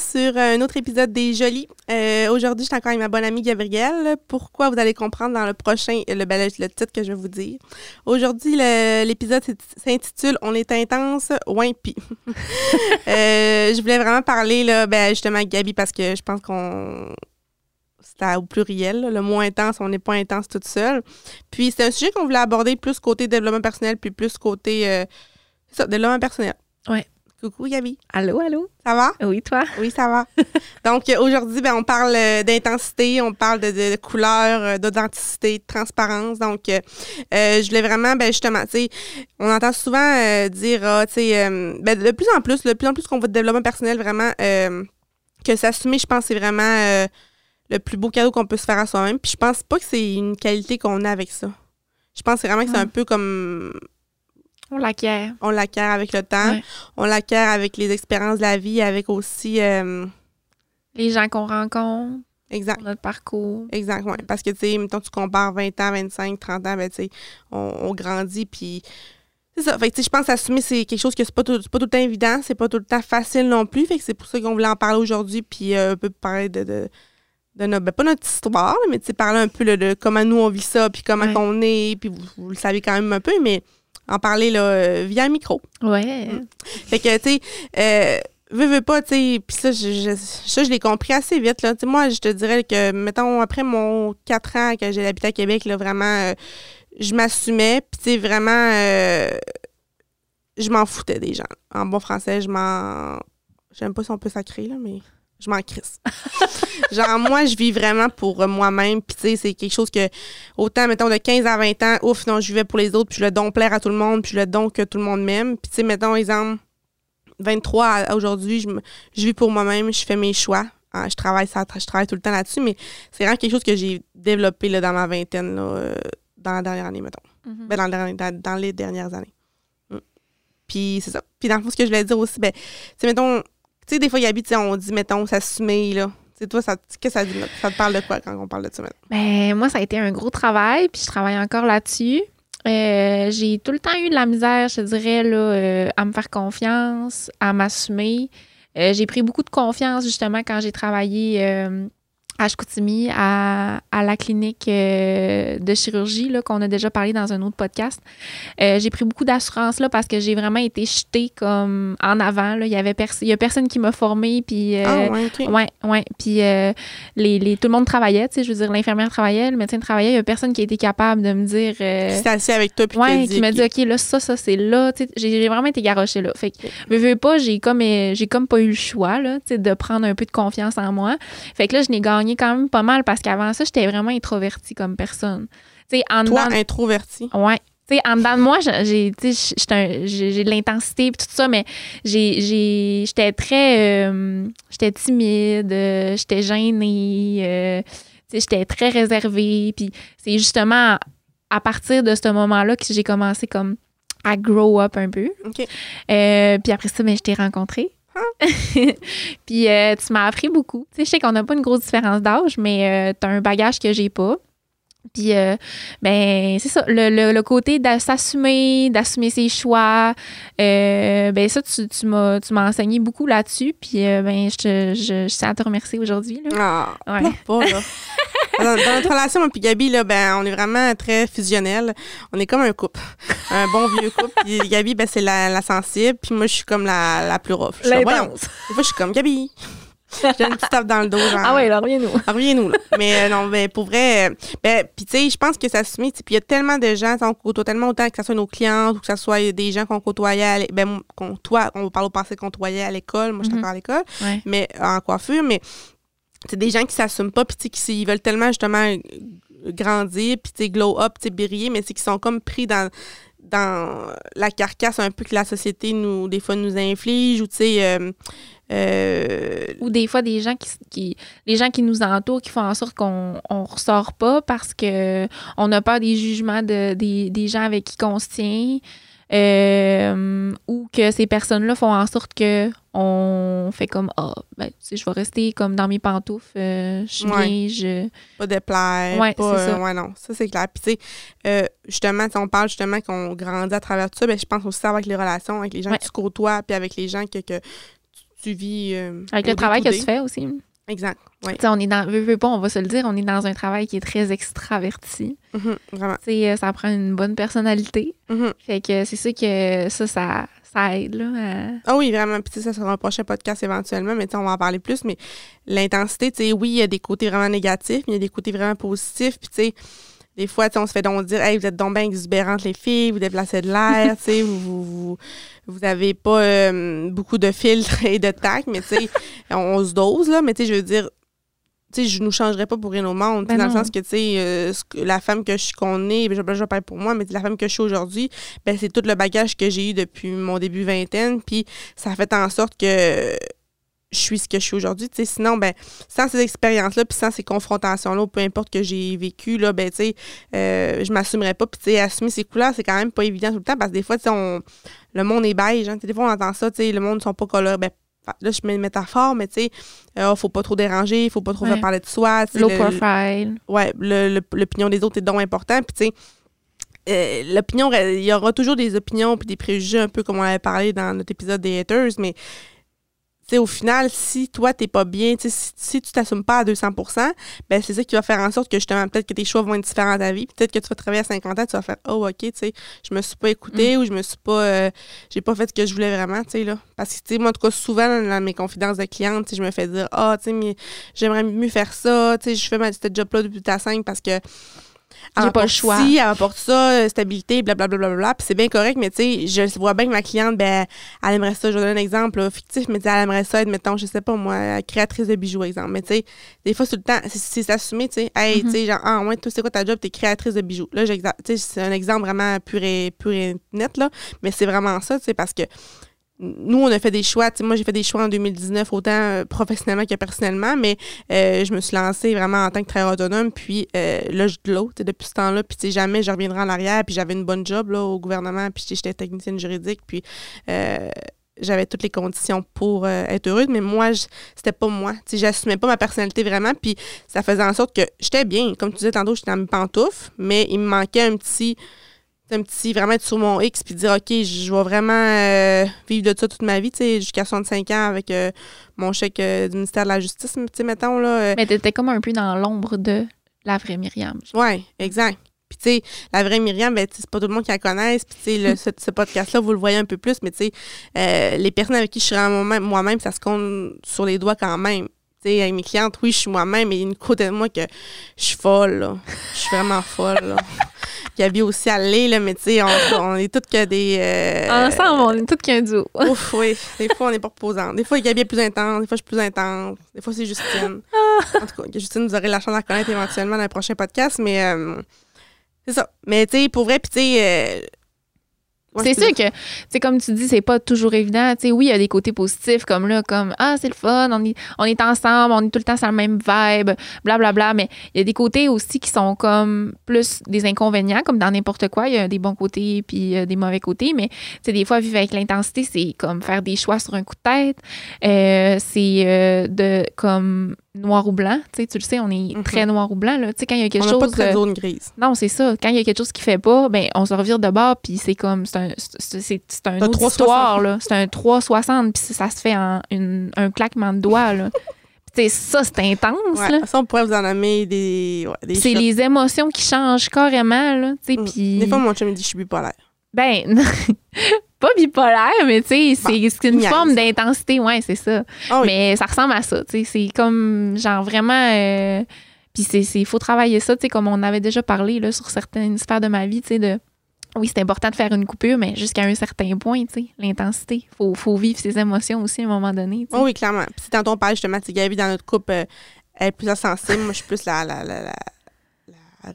sur un autre épisode des Jolies. Euh, aujourd'hui, je suis encore avec ma bonne amie Gabrielle. Pourquoi vous allez comprendre dans le prochain, le, ben, le titre que je vais vous dire. Aujourd'hui, l'épisode s'intitule On est intense, Wimpy. euh, je voulais vraiment parler là, ben, justement avec Gabi parce que je pense qu'on c'est au pluriel. Le mot intense, on n'est pas intense toute seule. Puis c'est un sujet qu'on voulait aborder plus côté développement personnel, puis plus côté euh, ça, développement personnel. Ouais. Coucou Gabi. Allô, allô? Ça va? Oui, toi? Oui, ça va. Donc aujourd'hui, ben, on parle euh, d'intensité, on parle de, de, couleur, euh, d'authenticité, de transparence. Donc euh, je voulais vraiment, ben, justement, tu sais, on entend souvent dire, ah, tu sais, ben, de plus en plus, de plus en plus qu'on voit de développement personnel, vraiment, que s'assumer, je pense, c'est vraiment le plus beau cadeau qu'on peut se faire à soi-même. Puis je pense pas que c'est une qualité qu'on a avec ça. Je pense vraiment que c'est un peu comme on l'acquiert. On l'acquiert avec le temps. On l'acquiert avec les expériences de la vie, avec aussi. Euh, les gens qu'on rencontre. Exact. Notre parcours. Exact. Parce que, tu sais, mettons, tu compares 20 ans, 25, 30 ans, ben, tu sais, on, grandit, puis. C'est ça. Fait que, je pense assumer, c'est quelque chose que c'est pas, tout, pas tout le temps évident, c'est pas tout le temps facile non plus. Fait que c'est pour ça qu'on voulait en parler aujourd'hui, puis euh, un peu parler de, de, de notre, ben, pas notre histoire, mais tu sais, parler un peu de comment nous on vit ça, puis comment on est, puis vous, vous, le savez quand même un peu, mais en parler là, euh, via un micro. Ouais. Mm. Fait que, tu sais, euh, veux, veux pas, tu sais, puis ça, je, ça, je l'ai compris assez vite, là. Tu sais, moi, je te dirais que, mettons, après mon 4 ans que j'ai habité à Québec, là, vraiment, euh, je m'assumais, puis tu sais, vraiment, je m'en foutais des gens. En bon français, je m'en... J'aime pas si on peut sacrer, là, mais je m'en crisse. Genre, moi, je vis vraiment pour moi-même. Puis, tu sais, c'est quelque chose que, autant, mettons, de 15 à 20 ans, ouf, non, je vivais pour les autres, puis je le don plaire à tout le monde, puis je le don que tout le monde m'aime. Puis, tu sais, mettons, exemple, 23 à aujourd'hui, je, je vis pour moi-même, je fais mes choix. Ah, je travaille ça, je travaille tout le temps là-dessus, mais c'est vraiment quelque chose que j'ai développé là, dans ma vingtaine, là, euh, dans la dernière année, mettons. Mm-hmm. ben, dans, dans, les dernières années. Mm. Puis c'est ça. Puis dans le fond, ce que je voulais dire aussi, ben, tu sais, mettons, sais, des fois, Gabi, on dit, mettons, met, là. C'est toi, ça, que ça? Ça te parle de quoi quand on parle de ça maintenant? Ben, moi, ça a été un gros travail, puis je travaille encore là-dessus. Euh, j'ai tout le temps eu de la misère, je dirais, là, euh, à me faire confiance, à m'assumer. Euh, j'ai pris beaucoup de confiance, justement, quand j'ai travaillé à Chicoutimi, à, à la clinique euh, de chirurgie là, qu'on a déjà parlé dans un autre podcast. Euh, j'ai pris beaucoup d'assurance là parce que j'ai vraiment été jetée comme en avant. Là. Il y avait il y a personne qui m'a formée. Puis, euh, ah, ouais, ouais, ouais, Puis les, les, tout le monde travaillait. Je veux dire, l'infirmière travaillait, le médecin travaillait. Il y a personne qui a été capable de me dire. qui assis avec toi. Puis ouais, qui m'a dit, OK, là, ça, ça, c'est là. J'ai vraiment été garochée là. Fait que, je veux pas, j'ai comme, j'ai comme pas eu le choix là, de prendre un peu de confiance en moi. Fait que là, je n'ai gagné quand même pas mal parce qu'avant ça, j'étais vraiment introvertie comme personne. en Toi, introvertie? Ouais. Tu sais, en dedans de moi, j'ai j'ai de l'intensité et tout ça, mais j'étais très... Euh, j'étais timide, j'étais gênée, euh, j'étais très réservée. Puis c'est justement à partir de ce moment-là que j'ai commencé comme à grow up un peu. Euh, puis après ça, ben, je t'ai rencontré. puis euh, tu m'as appris beaucoup. Tu sais, je sais qu'on n'a pas une grosse différence d'âge, mais euh, tu as un bagage que j'ai pas. Puis, euh, ben, c'est ça, le, le, côté de s'assumer, d'assumer ses choix, ben, ça, tu, tu m'as enseigné beaucoup là-dessus. Puis, ben, je, je, je, tiens à te remercier aujourd'hui. Ah, ouais. pas, là. dans, notre relation, moi et Gabi, là, ben, on est vraiment très fusionnel. On est comme un couple. Un bon vieux couple. Puis Gabi, ben, c'est la, la, sensible. Puis moi, je suis comme la, la plus rough. Je voyons. Des fois, je suis comme Gabi. J'ai une petite tape dans le dos. Genre, ah ouais, alors reviens-nous. Reviens-nous. Mais euh, non, ben, pour vrai, ben, puis tu sais, je pense que ça se met. Puis il y a tellement de gens, on côtoie tellement autant que ce soit nos clients ou que ce soit des gens qu'on côtoyait, à ben, qu'on, toi, on parle au passé qu'on côtoyait à l'école. Moi, je suis mm-hmm. encore à l'école. Mais en coiffure. Mais c'est des gens qui s'assument pas, puis qui veulent tellement justement grandir, puis glow up, briller, mais c'est qu'ils sont comme pris dans dans la carcasse un peu que la société nous des fois nous inflige ou euh, euh, ou des fois des gens qui, qui, les gens qui nous entourent qui font en sorte qu'on on ressort pas parce que on a peur des jugements de, des, des gens avec qui on se tient euh, ou que ces personnes-là font en sorte que on fait comme ah ben je vais rester comme dans mes pantoufles euh, je suis bien je pas de plaire ouais, pas ça. ouais non ça c'est clair puis tu sais euh, justement on parle justement qu'on grandit à travers tout ça ben je pense aussi avec les relations avec les gens que tu côtoies puis avec les gens que, que tu vis. euh, Avec le travail que tu fais aussi. Exact. Oui. On est dans, veux, veux pas, on va se le dire, on est dans un travail qui est très extraverti. Mhm, vraiment. Euh, ça prend une bonne personnalité. Mhm. Fait que c'est sûr que ça, ça, ça aide, là. à- Ah oui, vraiment. Puis ça sera un prochain podcast éventuellement, mais tu sais, on va en parler plus. Mais l'intensité, oui, il y a des côtés vraiment négatifs, mais il y a des côtés vraiment positifs. Puis tu sais, des fois, on se fait donc dire, hey, vous êtes donc bien exubérantes, les filles, vous déplacez de l'air, tu sais, vous, vous, vous, vous avez pas euh, beaucoup de filtres et de tact, mais tu sais, on, on se dose, là, mais tu sais, je veux dire, tu sais, je nous changerais pas pour rien au monde, Ben dans le sens que, tu sais, euh, la femme que je suis qu'on est, ben, je, je parle pour moi, mais la femme que je suis aujourd'hui, ben, c'est tout le bagage que j'ai eu depuis mon début vingtaine, puis ça a fait en sorte que je suis ce que je suis aujourd'hui. tu sais. Sinon, ben, sans ces expériences-là, puis sans ces confrontations-là, peu importe que j'ai vécu, là, ben, tu sais, euh, je m'assumerais pas. Puis, tu sais, assumer ses couleurs, c'est quand même pas évident tout le temps, parce que des fois, tu sais, on- le monde est beige. Hein, des fois, on entend ça, tu sais, le monde ne sont pas colorés. Ben, là, je mets une métaphore, mais tu sais, euh, faut pas trop déranger, il faut pas trop Ouais. faire parler de soi. Low le- profile. ouais, le- le- l'opinion des autres est donc important. Puis, tu sais, euh, l'opinion, il y aura toujours des opinions puis des préjugés, un peu comme on avait parlé dans notre épisode des haters, mais sais, au final, si toi, t'es pas bien, si, si tu t'assumes pas à 200% ben c'est ça qui va faire en sorte que justement, peut-être que tes choix vont être différents dans ta vie. Peut-être que tu vas travailler à 50 ans, tu vas faire Oh, OK, tu sais, je me suis pas écoutée ou je me suis pas. euh, j'ai pas fait ce que je voulais vraiment, tu sais, là. Parce que, tu sais, moi, en tout cas, souvent, dans, dans mes confidences de clientes, je me fais dire Ah, tu sais, mais j'aimerais mieux faire ça, tu sais, je fais ma, cette job-là depuis ta 5 parce que. J'ai pas le choix. ci, elle apporte ça, euh, stabilité, blablabla. Bla, bla, bla, Puis c'est bien correct, mais tu sais, je vois bien que ma cliente, ben, elle aimerait ça. Je vais donner un exemple là, fictif, mais tu sais, elle aimerait ça être, mettons, je sais pas moi, créatrice de bijoux, exemple. Mais tu sais, des fois, tout le temps, c'est- s'assumer, tu sais. Hey, tu sais, genre, ah, ouais, toi, c'est quoi ta job? T'es créatrice de bijoux. Là, tu sais, c'est un exemple vraiment pur et, pur et net, là. Mais c'est vraiment ça, tu sais, parce que nous, on a fait des choix. Moi, j'ai fait des choix en 2019, autant euh, professionnellement que personnellement, mais euh, je me suis lancée vraiment en tant que travailleur autonome. Puis euh, là, je de l'eau depuis ce temps-là. Puis jamais je reviendrai en arrière. Puis j'avais une bonne job là, au gouvernement. Puis j'étais technicienne juridique. Puis j'avais toutes les conditions pour être heureuse. Mais moi, c'était pas moi. J'assumais pas ma personnalité vraiment. Puis ça faisait en sorte que j'étais bien. Comme tu disais tantôt, j'étais dans mes pantoufles, mais il me manquait un petit un petit vraiment être sur mon X puis dire OK, je vais vraiment euh, vivre de ça toute ma vie, tu sais, jusqu'à 65 ans avec euh, mon chèque euh, du ministère de la Justice, tu sais, mettons, là. Mais t'étais comme un peu dans l'ombre de la vraie Myriam. ouais, exact. Puis, tu sais, la vraie Myriam, ben, c'est pas tout le monde qui la connaisse. Puis, tu sais, ce, ce podcast-là, vous le voyez un peu plus, mais, tu sais, les personnes avec qui je suis moi-même- moi-même, ça se compte sur les doigts quand même. Tu sais, avec mes clientes, oui, je suis moi-même, mais il y a une côté de moi que je suis folle, là. Je suis vraiment folle, là. Gabi aussi, elle l'est, mais tu sais, on, on est toutes que des... euh, Ensemble, on est toutes qu'un duo. Ouf, oui. Des fois, on n'est pas reposant. Des fois, Gabi est plus intense. Des fois, je suis plus intense. Des fois, c'est Justine. en tout cas, Justine, vous aurez la chance de la connaître éventuellement dans le prochain podcast, mais euh, c'est ça. Mais tu sais, pour vrai, puis tu sais. C'est sûr que, c'est comme tu dis, c'est pas toujours évident. Oui, il y a des côtés positifs comme là, comme ah, c'est le fun, on est, on est ensemble, on est tout le temps sur la même vibe, blablabla. Bla, bla, mais il y a des côtés aussi qui sont comme plus des inconvénients, comme dans n'importe quoi. Il y a des bons côtés puis euh, des mauvais côtés. Mais des fois, vivre avec l'intensité, c'est comme faire des choix sur un coup de tête. Euh, c'est euh, de comme noir ou blanc. Tu sais, tu le sais, on est très noir ou blanc. Là. Tu sais, quand il y a quelque On chose. pas de euh, zone grise. non, c'est ça. Quand il y a quelque chose qui fait pas, ben on se revire de bord, puis c'est comme c'est un c'est un T'as autre 360. histoire là. C'est un 360, puis ça se fait en une- un claquement de doigts là. Ça c'est intense Ouais, là. ça, on pourrait vous en nommer des. Ouais, des C'est les émotions qui changent carrément là. Mm. puis Des fois, mon chum me dit je suis bipolaire. ben pas bipolaire, mais tu sais, c'est c'est une forme d'intensité, ouais, c'est ça. Ah oui. Mais ça ressemble à ça, tu sais. C'est comme, genre, vraiment... euh, puis c'est, c'est, faut travailler ça, tu sais, comme on avait déjà parlé, là, sur certaines sphères de ma vie, tu sais, de... Oui, c'est important de faire une coupure, mais jusqu'à un certain point, tu sais, l'intensité. Faut, faut vivre ses émotions aussi à un moment donné. Oh oui, clairement. Puis si tantôt on parlait justement, tu Gabi, dans notre couple, euh, elle est plus sensible. Moi, je suis plus la, la, la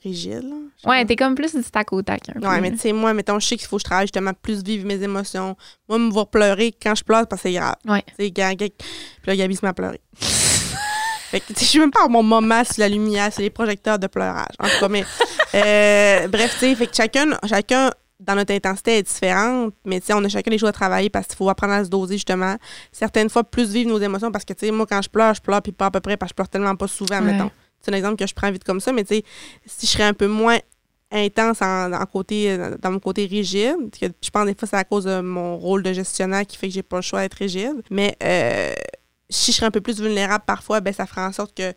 rigide. Ouais, t'es comme plus du tac au tac, un peu, Ouais, mais tu sais, moi, mettons, je sais qu'il faut que je travaille justement plus vivre mes émotions. Moi, me voir pleurer quand je pleure, parce que c'est grave. Ouais. Tu sais, Puis là, Gabi se met à pleurer. fait que, tu sais, je suis même pas à mon moment sur la lumière, c'est les projecteurs de pleurage. En tout cas, mais. euh, bref, tu sais, fait que chacun, chacun dans notre intensité est différente, mais tu sais, on a chacun des choses à travailler parce qu'il faut apprendre à se doser, justement. Certaines fois, plus vivre nos émotions parce que, tu sais, moi, quand je pleure, je pleure, puis pas à peu près, parce que je pleure tellement pas souvent, Ouais. mettons. C'est un exemple que je prends vite comme ça, mais tu sais, si je serais un peu moins intense en, en côté, dans mon côté rigide. Que je pense des fois c'est à cause de mon rôle de gestionnaire qui fait que j'ai pas le choix d'être rigide. Mais euh, si je serais un peu plus vulnérable parfois, ben ça ferait en sorte que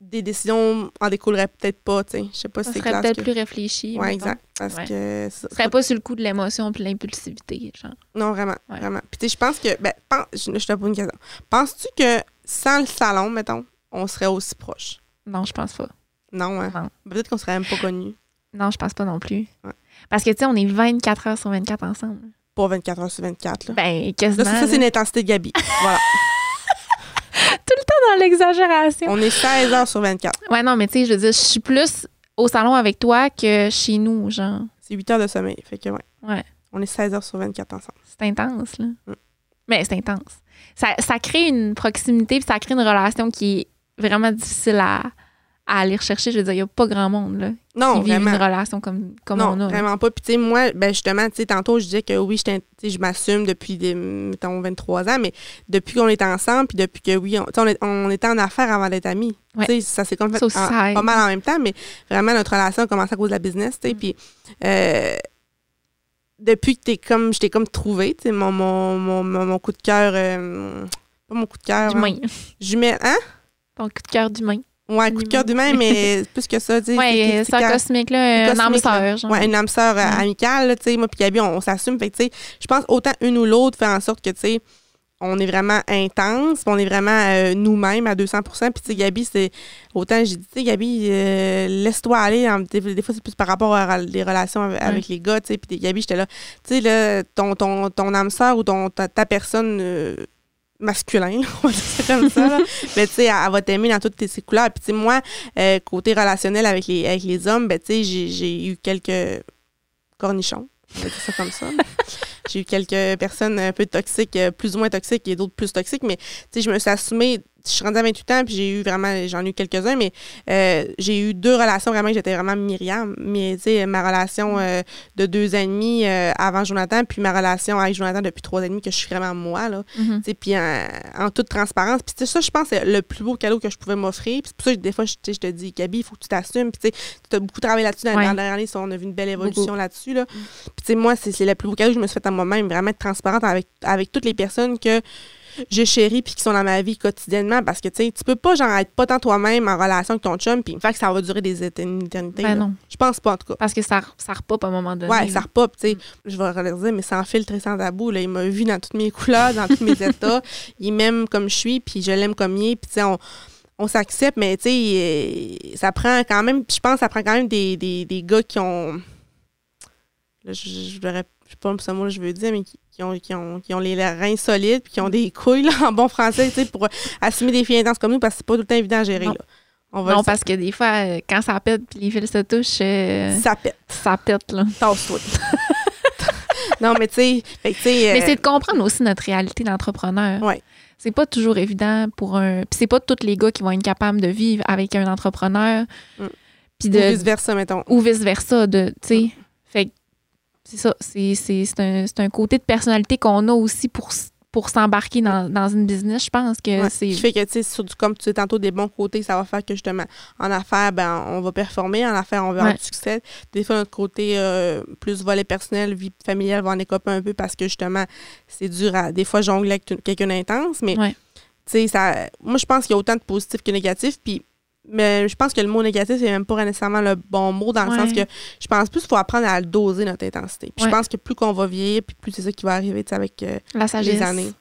des décisions en découleraient peut-être pas, tu sais. Je sais pas si Ça c'est serait clair. peut-être plus réfléchi. mettons. exact. Parce Ouais. que ça- serait pas sur le coup de l'émotion puis l'impulsivité, genre. Non, vraiment, Ouais. vraiment. Puis tu sais, je pense que, ben, pen- je, je te pose une question. Penses-tu que sans le salon, mettons, on serait aussi proche? Non, je pense pas. Non, hein? Non. Peut-être qu'on serait même pas connus. Non, je pense pas non plus. Ouais. Parce que, tu sais, on est 24 heures sur 24 ensemble. Pas 24 heures sur 24, là. Ben, quasiment. Là, ça, ça, c'est là. une intensité de Gabi. voilà. dans l'exagération. On est 16 heures sur 24. Ouais, non, mais tu sais, je veux dire, je suis plus au salon avec toi que chez nous, genre. C'est 8 heures de sommeil. Fait que, ouais. Ouais. On est 16 heures sur 24 ensemble. C'est intense, là. Mm. Mais c'est intense. Ça, ça crée une proximité, puis ça crée une relation qui est vraiment difficile à, à aller rechercher. Je veux dire, il n'y a pas grand monde, là, Non, qui vit une relation comme, comme non, on a. là. vraiment pas. Puis, tu sais, moi, ben, justement, tu sais, tantôt, je disais que oui, sais, je m'assume depuis, des, mettons, 23 ans, mais depuis qu'on est ensemble, puis depuis que, oui, on, on, est- on était en affaires avant d'être amis. Ouais. Tu sais, ça s'est comme fait en- aide. pas mal en même temps, mais vraiment, notre relation a commencé à cause de la business, tu sais, Mm. puis euh, depuis que t'es comme, je t'ai comme trouvé, tu sais, mon, mon, mon, mon, coup de cœur, euh, pas mon coup de cœur, hein, jumelle, hein? Ton coup de cœur d'humain. Ouais, coup de cœur d'humain, mais plus que ça, tu sais. Ouais, un c'est- cosmique, là, un âme sœur, genre. Ouais, une âme sœur euh, amicale, là, tu sais, moi puis Gabi, on, on s'assume. Fait tu sais, je pense autant une ou l'autre fait en sorte que, tu sais, on est vraiment intense, on est vraiment euh, nous-mêmes à 200% Puis, tu sais, Gabi, c'est autant, j'ai dit, tu sais, Gabi, euh, laisse-toi aller. En- des, des fois, c'est plus par rapport à les relations avec, avec les gars, tu sais. Puis, Gabi, j'étais là, tu sais, là, ton, ton, ton âme sœur ou ton, ta, ta personne. euh, masculin, on va dire ça comme ça. là. Mais tu sais, elle, va t'aimer dans toutes tes ses couleurs. Puis tu sais, moi, euh, côté relationnel avec les, avec les hommes, ben tu sais, j'ai- j'ai eu quelques cornichons. On va dire ça comme ça. j'ai eu quelques personnes un peu toxiques, euh, plus ou moins toxiques et d'autres plus toxiques. Mais tu sais, je me suis assumée. Je suis rendue à 28 ans, puis j'ai eu vraiment, j'en ai eu quelques-uns, mais euh, j'ai eu deux relations vraiment que j'étais vraiment Myriam. Mais tu sais, ma relation euh, de deux ans et demi euh, avant Jonathan, puis ma relation avec Jonathan depuis trois ans et demi, que je suis vraiment moi, là. Mhm. Tu sais, puis en, en toute transparence. Puis tu sais, ça, je pense, c'est le plus beau cadeau que je pouvais m'offrir. Puis c'est pour ça que des fois, je, te dis, Gabi, il faut que tu t'assumes. Puis tu sais, tu as beaucoup travaillé là-dessus dans, Ouais. dans la dernière année. On a vu une belle évolution là-dessus. Là. Puis tu sais, moi, c'est c'est le plus beau cadeau que je me suis fait à moi-même, vraiment être transparente avec, avec toutes les personnes que je chéris puis qui sont dans ma vie quotidiennement. Parce que tu sais, tu peux pas, genre, être pas tant toi-même en relation avec ton chum puis faire que ça va durer des éter- une éternité. Ben non. Je pense pas, en tout cas. Parce que ça, ça repop à un moment donné. Ouais, ça repop, tu sais. Je vais redire, mais sans filtre et sans tabou. Là, il m'a vu dans toutes mes couleurs, dans tous mes états. Il m'aime comme je suis, puis je l'aime comme il est. Puis, tu sais, on, on s'accepte, mais, tu sais, ça prend quand même, je pense que ça prend quand même des, des, des gars qui ont. Là, je, je, je, verrais- je sais pas ce mot que je veux dire, mais qui, qui ont, qui, ont, qui ont les reins solides, puis qui ont des couilles, là, en bon français, pour assumer des filles intenses comme nous, parce que c'est pas tout le temps évident à gérer, Non. là. On va Non, parce que des fois, euh, quand ça pète puis les fils se touchent, euh. Ça pète. ça pète, là. Tasse-toi. non, mais tu sais, sais. Mais euh, c'est de comprendre aussi notre réalité d'entrepreneur. Ouais. C'est pas toujours évident pour un. Puis c'est pas tous les gars qui vont être capables de vivre avec un entrepreneur. Mm. Puis ou de. vice-versa, mettons. Ou vice-versa, de. Tu sais. Fait que c'est ça. C'est, un, c'est un côté de personnalité qu'on a aussi pour, pour s'embarquer dans, dans une business. Je pense que Ouais, c'est. Qui fait que, tu sais, sur du- comme tu dis tantôt, des bons côtés, ça va faire que justement, en affaires, ben, on va performer. En affaires, on va avoir Ouais. du succès. Des fois, notre côté euh, plus volet personnel, vie familiale va en écoper un peu parce que justement, c'est dur à des fois jongler avec quelqu'un d'intense. Mais, Ouais. tu sais, ça. Moi, je pense qu'il y a autant de positifs que de négatifs. Puis, mais je pense que le mot négatif, c'est même pas nécessairement le bon mot dans le sens que je pense plus qu'il faut apprendre à doser notre intensité. Puis Ouais. je pense que plus qu'on va vieillir, puis plus c'est ça qui va arriver, avec. euh, La sagesse. les années.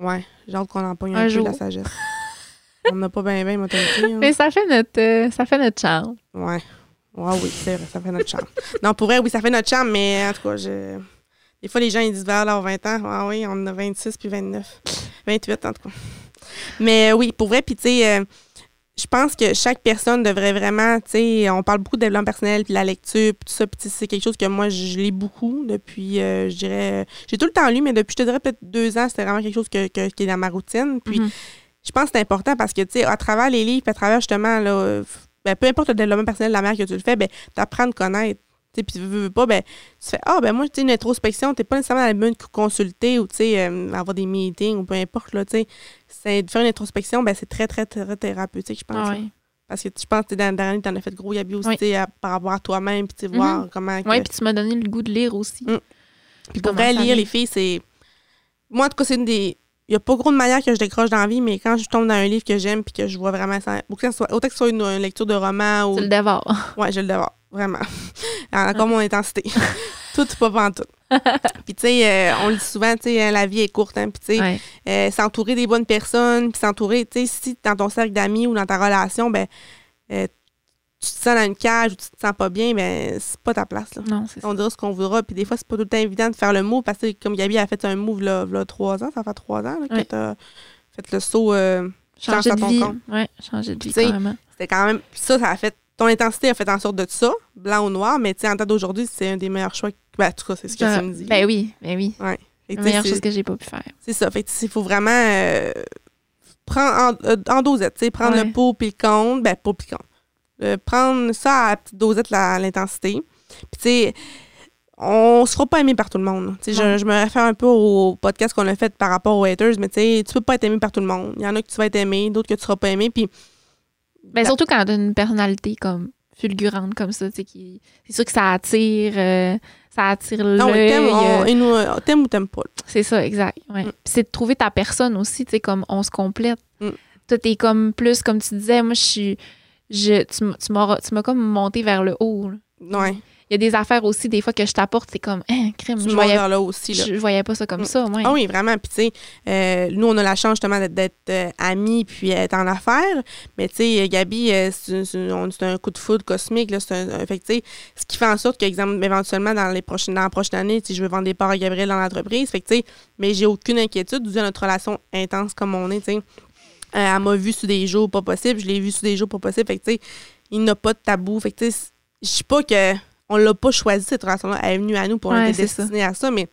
Ouais, hâte qu'on en pogne un, Un peu jour. la sagesse. On n'a pas bien, bien, hein. Mais ça fait notre, euh, ça fait notre charme. Ouais. Ouais, oui, c'est vrai, ça fait notre charme. non, pour vrai, oui, ça fait notre charme, mais en tout cas, je... des fois, les gens, ils disent vers leurs 20 ans. Ah oui, on en a 26 puis 29. 28, en tout cas. Mais oui, pour vrai, puis tu sais, euh, je pense que chaque personne devrait vraiment, tu sais, on parle beaucoup de développement personnel, puis la lecture, puis tout ça, puis c'est quelque chose que moi, je, lis beaucoup depuis, euh, je dirais, j'ai tout le temps lu, mais depuis, je te dirais peut-être deux ans, c'était vraiment quelque chose que, que- qui est dans ma routine. Puis, Mhm. je pense que c'est important parce que, tu sais, à travers les livres, à travers justement, là, ben, peu importe le développement personnel de la manière que tu le fais, ben, t'apprends à te connaître. Tu puis, veux, veux pas, ben, tu fais, ah, ben, moi, tu sais, une introspection, t'es pas nécessairement à la bonne consulter ou, tu sais, euh, avoir des meetings ou peu importe, là, tu sais. C'est de faire une introspection, ben, c'est très, très, très thérapeutique, je pense. Ah. Parce que je pense que dans la dernière année, tu en as fait gros Yabi aussi Oui. tu à- par rapport à toi-même, puis tu sais, voir comment. que- Ouais, puis tu m'as donné le goût de lire aussi. Mm. Puis pour Comment vrai, lire les filles, c'est. Moi, en tout cas, c'est une des. Il n'y a pas gros de manière que je décroche dans la vie, mais quand je tombe dans un livre que j'aime puis que je vois vraiment ça. Autant que ce soit, autant que ce soit une, une lecture de roman ou. Tu le dévores. Ouais, je le dévore, vraiment. Encore mon intensité. tout, pas pas en tout. puis, tu sais, euh, on le dit souvent, tu sais, la vie est courte, hein. Puis, tu sais, Ouais. euh, s'entourer des bonnes personnes, puis s'entourer, tu sais, si dans ton cercle d'amis ou dans ta relation, ben, euh, tu te sens dans une cage ou tu te sens pas bien, ben, c'est pas ta place, là. Non, c'est ça. On dira ce qu'on voudra. Puis des fois, c'est pas tout le temps évident de faire le move parce que comme Gabi a fait un move là, là trois ans, ça fait trois ans là, que Ouais. t'as fait le saut. euh, Changer de ton vie. compte. Ouais, changer de vie. C'était quand même. Ça, ça a fait. Ton intensité a fait en sorte de ça, blanc ou noir, mais tu sais, en temps d'aujourd'hui, c'est un des meilleurs choix. Ben, en tout cas, c'est ce que tu me dis. Ben oui, ben oui. Que, La meilleure chose que j'ai pas pu faire. C'est ça. Fait il faut vraiment euh, prendre en, euh, en dosette, tu sais, prendre Ouais. le pot puis le compte, ben pas puis le compte. Euh, prendre ça à petite dosette la- l'intensité. Puis tu sais, on se fera pas aimer par tout le monde. Tu Non. je, je me réfère un peu au podcast qu'on a fait par rapport aux haters, mais tu sais, tu peux pas être aimé par tout le monde. Il y en a que tu vas être aimé, d'autres que tu seras pas aimé. Puis Ben, surtout quand t'as une personnalité comme fulgurante comme ça, tu sais, c'est sûr que ça attire, euh, ça attire non, l'œil. t'aimes, euh, ou t'aimes pas. C'est ça, exact. Ouais. Mm. C'est de trouver ta personne aussi, tu sais, comme on se complète. Mm. Toi, t'es comme plus, comme tu disais, moi, je suis. Je, tu m'as comme monté vers le haut. là. Ouais. Il y a des affaires aussi, des fois, que je t'apporte, c'est comme, hein, crème, Tu je voyais, vers là aussi. Là. je, voyais pas ça comme Mm. ça, ouais. Ah oui, vraiment. Puis, tu sais, euh, nous, on a la chance justement d'être- euh, amis puis être en affaires. Mais, tu sais, Gabi, euh, c'est un coup de foudre cosmique. Là, c'est un, fait tu sais, ce qui fait en sorte qu'exemple, éventuellement, dans, les prochaines, dans la prochaine année, si je veux vendre des parts à Gabriel dans l'entreprise. Fait que, tu sais, mais j'ai aucune inquiétude dû à notre relation intense comme on est, tu sais. Euh, elle m'a vu sous des jours pas possibles. Je l'ai vu sous des jours pas possibles. Fait que, tu sais, il n'a pas de tabou. Fait que, tu sais, je sais pas que on l'a pas choisi, cette relation-là. Elle est venue à nous pour on Ouais, était c'est ça. destiné à ça, mais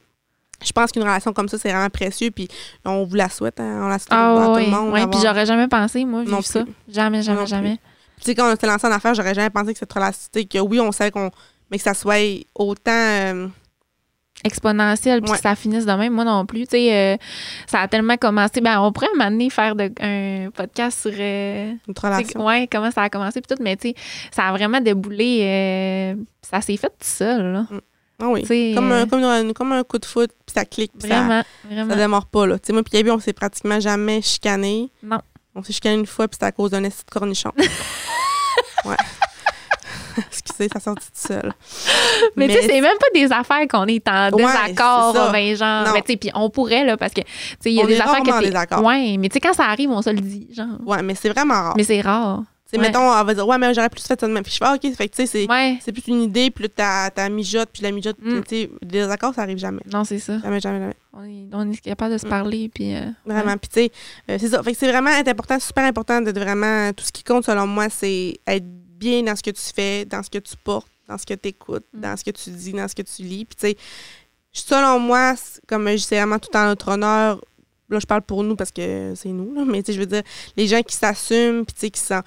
je pense qu'une relation comme ça, c'est vraiment précieux. Puis on vous la souhaite. hein, on la souhaite Ah à oui, tout le monde. ouais, puis j'aurais jamais pensé, moi, vivre Non ça. plus. Jamais, jamais, non jamais. Tu sais, quand on s'est lancé en affaires, j'aurais jamais pensé que cette relation, que oui, on sait qu'on. Mais que ça soit autant. euh, Exponentiel, puis Ouais. que ça finisse de même, moi non plus. Tu sais, euh, ça a tellement commencé. Ben, on pourrait m'amener faire de, un podcast sur. euh, notre relation. ouais, comment ça a commencé puis tout, mais tu sais, ça a vraiment déboulé. euh, ça s'est fait tout seul, là. Ah oui. Sais, Comme, euh, un, comme, un coup de foot, puis ça clique, puis ça, Vraiment, ça démarre pas. Là. Tu sais, moi, puis Gabi, on s'est pratiquement jamais chicané. Non. On s'est chicané une fois, puis c'était à cause d'un esti de cornichon. ouais. Excusez, ça sortit tout seul. Mais, tu sais, c'est même pas des affaires qu'on est en Ouais, désaccord, c'est ben, genre. Non. Mais tu sais, puis on pourrait, là, parce que, tu sais, il y a On des affaires que désaccord. Ouais, mais tu sais, quand ça arrive, on se le dit, genre. Ouais, mais c'est vraiment rare. Mais c'est rare. Tu sais, ouais. mettons, elle va dire, ouais, mais j'aurais plus fait ça de même. Puis je fais, ah, OK, fait que, tu sais, c'est. Ouais. C'est plus une idée, puis là, t'as, mijote, puis la mijote, Mm. tu sais, des désaccords, ça arrive jamais. Non, c'est ça. Jamais, jamais, jamais. On est, on est capable de se Mm. parler, puis. euh, Vraiment. Puis, tu sais, euh, c'est ça. Fait que c'est vraiment important, super important de vraiment. Tout ce qui compte, selon moi, c'est être bien dans ce que tu fais, dans ce que tu portes, dans ce que tu écoutes, Mm. dans ce que tu dis, dans ce que tu lis. Puis, tu sais, selon moi, comme c'est vraiment tout en notre honneur. Là, je parle pour nous parce que c'est nous, là, mais tu sais, je veux dire, les gens qui s'assument, puis tu sais, qui sont,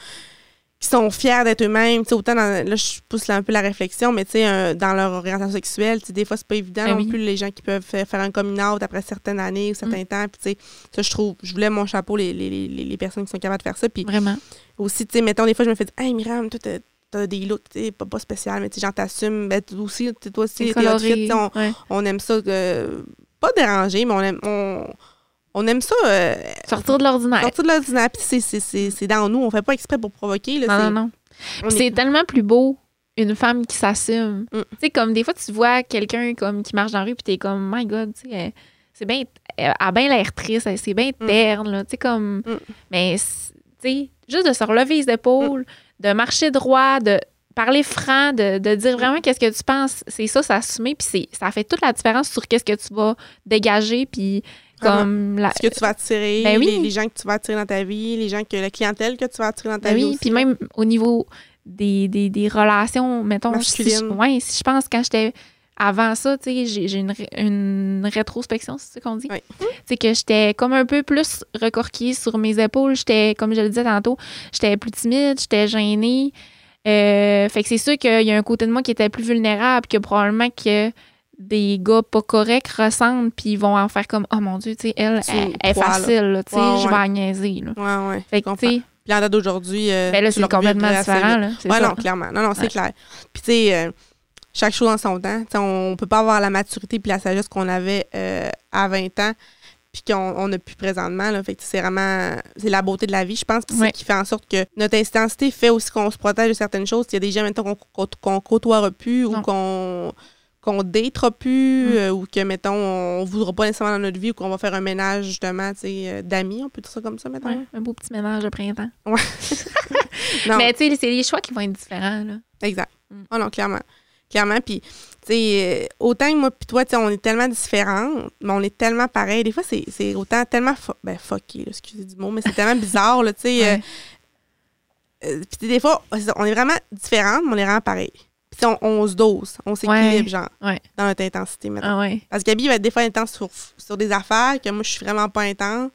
qui sont fiers d'être eux-mêmes, tu sais, autant dans, là, je pousse un peu la réflexion, mais tu sais, euh, dans leur orientation sexuelle, tu sais, des fois, c'est pas évident Ben non plus, les gens qui peuvent faire, faire un coming out après certaines années ou certains temps, puis tu sais, ça, je trouve, je voulais mon chapeau, les, les, les, les personnes qui sont capables de faire ça, puis Vraiment. aussi, tu sais, mettons, des fois, je me fais dire, hey, Myriam, toi, t'as- des looks, tu sais, pas, pas spécial, mais tu sais, j'en t'assume, ben, aussi, toi aussi, tes on, ouais. on aime ça, euh, pas déranger, mais on aime, on, on aime ça, euh, Sortir de l'ordinaire. sortir de l'ordinaire, puis c'est- c'est c'est- c'est dans nous, on fait pas exprès pour provoquer, là, Non, non, non. est- c'est tellement plus beau une femme qui s'assume. Mm. Tu sais, comme des fois, tu vois quelqu'un comme qui marche dans la rue, puis t'es comme, my God, tu sais, elle- c'est bien, elle a bien l'air triste, c'est bien Mm. terne, là, tu sais, comme, Mm. mais, tu sais, juste de se relever les épaules, de marcher droit, de parler franc, de, de dire vraiment qu'est-ce que tu penses, c'est ça, s'assumer, puis c'est- ça fait toute la différence sur qu'est-ce que tu vas dégager, puis comme la, ce que tu vas attirer, Ben oui. les, les gens que tu vas attirer dans ta vie, les gens que la clientèle que tu vas attirer dans ta Ben vie. oui, aussi, puis même au niveau des, des, des relations, mettons, si je, ouais, si je pense quand j'étais avant ça, tu sais, j'ai une, une rétrospection, c'est ça qu'on dit? Oui. Tu sais, que j'étais comme un peu plus recorquée sur mes épaules. J'étais, comme je le disais tantôt, j'étais plus timide, j'étais gênée. Euh, fait que c'est sûr qu'il y a un côté de moi qui était plus vulnérable, que probablement que des gars pas corrects ressentent, puis ils vont en faire comme, oh mon Dieu, tu sais, elle, est facile, tu sais, je vais la niaiser, là. Ouais, ouais. Fait que, tu sais, Puis en date d'aujourd'hui. euh, Ben là, c'est complètement différent. Là. C'est Ouais, non, clairement. Non, non, c'est Ouais. clair. Puis, tu sais, euh, chaque chose en son temps. Tu sais, on peut pas avoir la maturité puis la sagesse qu'on avait euh, à 20 ans puis qu'on on a plus présentement. Là. Fait que c'est vraiment... C'est la beauté de la vie, je pense. Puis c'est Ouais. ce qui fait en sorte que notre intensité fait aussi qu'on se protège de certaines choses. Il y a des gens, maintenant, qu'on qu'on- qu'on côtoiera plus ou qu'on qu'on datera plus Mm. euh, ou que, mettons, on voudra pas nécessairement dans notre vie ou qu'on va faire un ménage, justement, tu sais, euh, d'amis, on peut dire ça comme ça, mettons. Ouais, un beau petit ménage de printemps. Mais tu sais, c'est les choix qui vont être différents. Là. Exact. Mm. Oh non, clairement. Clairement. Puis, tu sais, euh, autant que moi puis toi, tu sais, on est tellement différentes, mais on est tellement pareils. Des fois, c'est autant tellement. ben, fucké, là, excusez du mot, mais c'est tellement bizarre, là, tu sais. Ouais. euh, puis des fois, on est vraiment différentes, mais on est vraiment pareils. On, on se dose, on s'équilibre, Ouais. genre, Ouais. dans notre intensité, maintenant. Ah ouais. Parce que Gabi va être des fois intense sur, sur des affaires, que moi, je suis vraiment pas intense.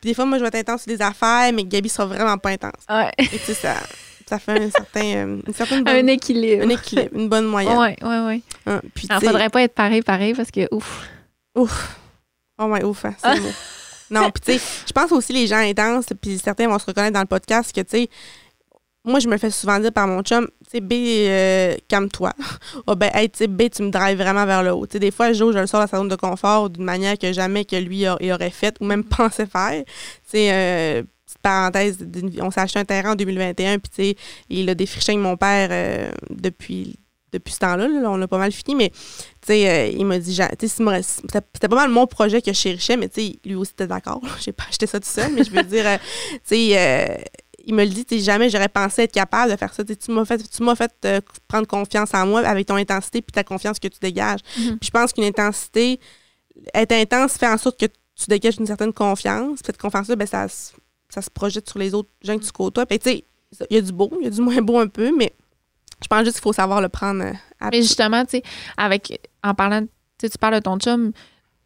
Puis des fois, moi, je vais être intense sur des affaires, mais que Gabi sera vraiment pas intense. Ouais. Et tu sais, ça, ça fait un certain, euh, une certaine bonne- Un équilibre. un équilibre, une bonne moyenne. Ouais, ouais, ouais. Hein, Puis, Alors, faudrait pas être pareil, pareil, parce que ouf. Ouf. Oh ouais, ouf, hein, c'est. Non, puis tu sais, je pense aussi les gens intenses, puis certains vont se reconnaître dans le podcast que, tu sais, moi, je me fais souvent dire par mon chum, sais, B, euh, calme-toi. oh, ben, tu sais, B, tu me drives vraiment vers le haut. Tu sais, des fois, Joe, je le sors de sa zone de confort d'une manière que jamais que lui a- il aurait faite ou même pensé faire. Tu sais, euh, petite parenthèse, on s'est acheté un terrain en 2021, puis il a défriché avec mon père euh, depuis depuis ce temps-là, là, on l'a pas mal fini, mais euh, il m'a dit, c'était pas mal mon projet que je chérichais, mais lui aussi était d'accord. J'ai pas acheté ça tout seul, mais je veux dire, euh, euh, il me le dit, jamais j'aurais pensé être capable de faire ça. Tu m'as fait, tu m'as fait euh, prendre confiance en moi avec ton intensité puis ta confiance que tu dégages. Mhm. Puis je pense qu'une intensité, être intense fait en sorte que tu dégages une certaine confiance. Puis cette confiance-là, ben, ça, se- ça se projette sur les autres gens que tu côtoies. Puis tu sais, il y a du beau, il y a du moins beau un peu, mais je pense juste qu'il faut savoir le prendre euh, à Mais justement, tu sais, avec en parlant, tu sais, tu parles de ton chum,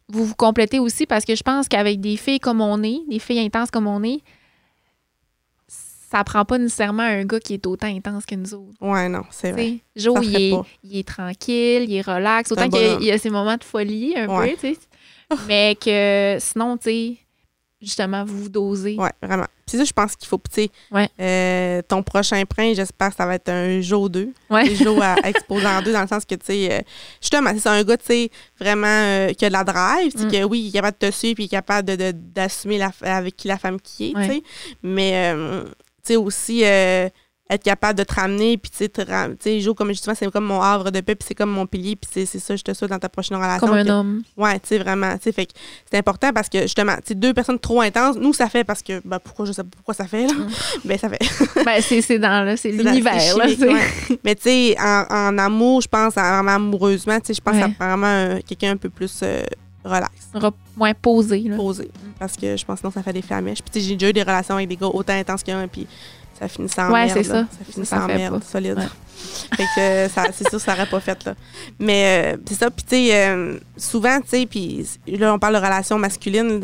vous vous complétez aussi parce que je pense qu'avec des filles comme on est, des filles intenses comme on est, ça prend pas nécessairement un gars qui est autant intense que nous autres. Ouais, non, c'est vrai. Joe, il est, il est tranquille, il est relax. Un Autant qu'il y a- y ses moments de folie un Ouais. peu, tu sais. Mais que sinon, tu sais, justement, vous vous dosez. Ouais, vraiment. Puis ça, je pense qu'il faut, tu sais, Ouais. euh, ton prochain prince, j'espère que ça va être un Joe 2. Ouais. Des Joe à, à exposer en deux, dans le sens que, tu sais, euh, justement, c'est un gars, tu sais, vraiment euh, qui a de la drive, tu sais, Mm. que oui, il est capable de te suivre, puis il est capable de- de- d'assumer la, avec qui la femme qui est, Ouais. tu sais. Mais, euh, tu sais, aussi, euh, être capable de te ramener, puis tu sais, Joe, comme justement, c'est comme mon havre de paix, puis c'est comme mon pilier, puis c'est ça, je te souhaite dans ta prochaine relation. Comme un que- homme. Ouais, tu sais, vraiment. Tu sais, fait que c'est important parce que, justement, tu sais, deux personnes trop intenses, nous, ça fait parce que, ben, pourquoi, je sais pas pourquoi ça fait, là? Mm. Ben, ça fait. ben, c'est dans là, c'est l'univers. là, ouais. Mais, tu sais, en, en amour, je pense, en- vraiment amoureusement, tu sais, je pense Ouais. prend vraiment un- quelqu'un un peu plus euh, relax, Re- moins posé. Là. posé. Parce que je pense que sinon, ça fait des flamèches. Puis, j'ai déjà eu des relations avec des gars autant intenses qu'un, puis ça finit sans Ouais, merde. c'est ça. Ça finit Ça sans fait merde, pas. solide. Ouais. fait que euh, ça, c'est sûr, ça aurait pas fait, là. Mais euh, c'est ça. Puis, tu sais, euh, souvent, tu sais, puis là, on parle de relations masculines,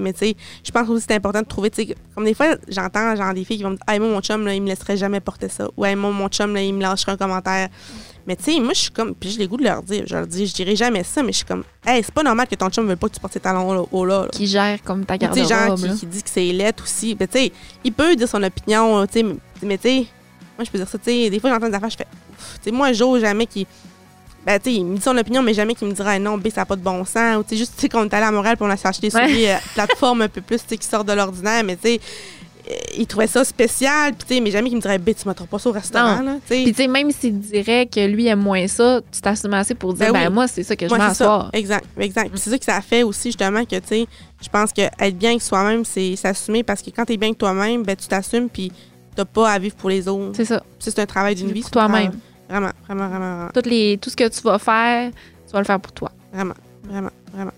mais tu sais, je pense aussi que c'est important de trouver, tu sais, comme des fois, j'entends, genre, des filles qui vont me dire, ah, moi, mon chum, là, il me laisserait jamais porter ça. Ou, hey, moi, mon chum, là, il me lâcherait un commentaire. Mais, tu sais, moi, je suis comme, puis j'ai le goût de leur dire, je leur dis, je dirais jamais ça, mais je suis comme, hey, c'est pas normal que ton chum ne veut pas que tu portes ces talons là, haut là. là. Qui gère comme ta Ou, tu sais, genre garde-robe. qui, qui dit que c'est lettre aussi. Ben, tu sais, il peut dire son opinion, tu sais, mais- tu sais, moi, je peux dire ça, tu sais, des fois, j'entends des affaires, je fais, tu sais, moi, Joe, jamais qui. Ben, tu sais, il me dit son opinion, mais jamais qu'il me dira, Hey, non, B, ça n'a pas de bon sens. Ou, tu sais, juste, tu sais, qu'on est allé à Montréal, puis on a acheté des Ouais. souliers, euh, plateforme un peu plus, tu sais, qui sortent de l'ordinaire, mais tu sais, euh, il trouvait ça spécial, puis tu sais, mais jamais qu'il me dirait, tu m'attends pas ça au restaurant, là. Puis, tu sais, même s'il dirait que lui aime moins ça, tu t'assumes assez pour dire, Ben ben, oui. moi, c'est ça que je asseoir. Exact, exact. Puis c'est ça que ça fait aussi, justement, que, tu sais, je pense que être bien avec soi-même, c'est s'assumer parce que quand tu es bien avec toi-même, ben, tu t'assumes, puis t'as pas à vivre pour les autres. C'est ça. C'est un travail d'une vie. Pour toi-même. Vraiment, vraiment, vraiment, vraiment, Toutes les, tout ce que tu vas faire, tu vas le faire pour toi. vraiment, vraiment, vraiment.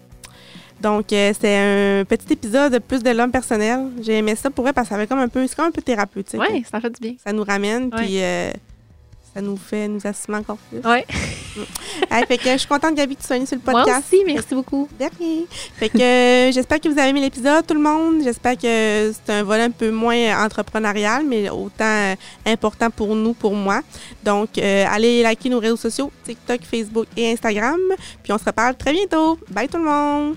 Donc, euh, c'était un petit épisode plus de l'homme personnel. J'ai aimé ça pour vrai parce que ça avait comme un peu, c'est comme un peu thérapeutique. Oui, ça fait du bien. Ça nous ramène, Ouais. puis euh, ça nous fait nous assumer encore plus. Ouais. Hey, fait que je suis contente, Gabi, que tu sois venue sur le Moi podcast. aussi, merci beaucoup. De rien. Fait que euh, j'espère que vous avez aimé l'épisode, tout le monde. J'espère que c'est un volet un peu moins entrepreneurial, mais autant important pour nous, pour moi. Donc, allez liker nos réseaux sociaux, TikTok, Facebook et Instagram. Puis on se reparle très bientôt. Bye tout le monde!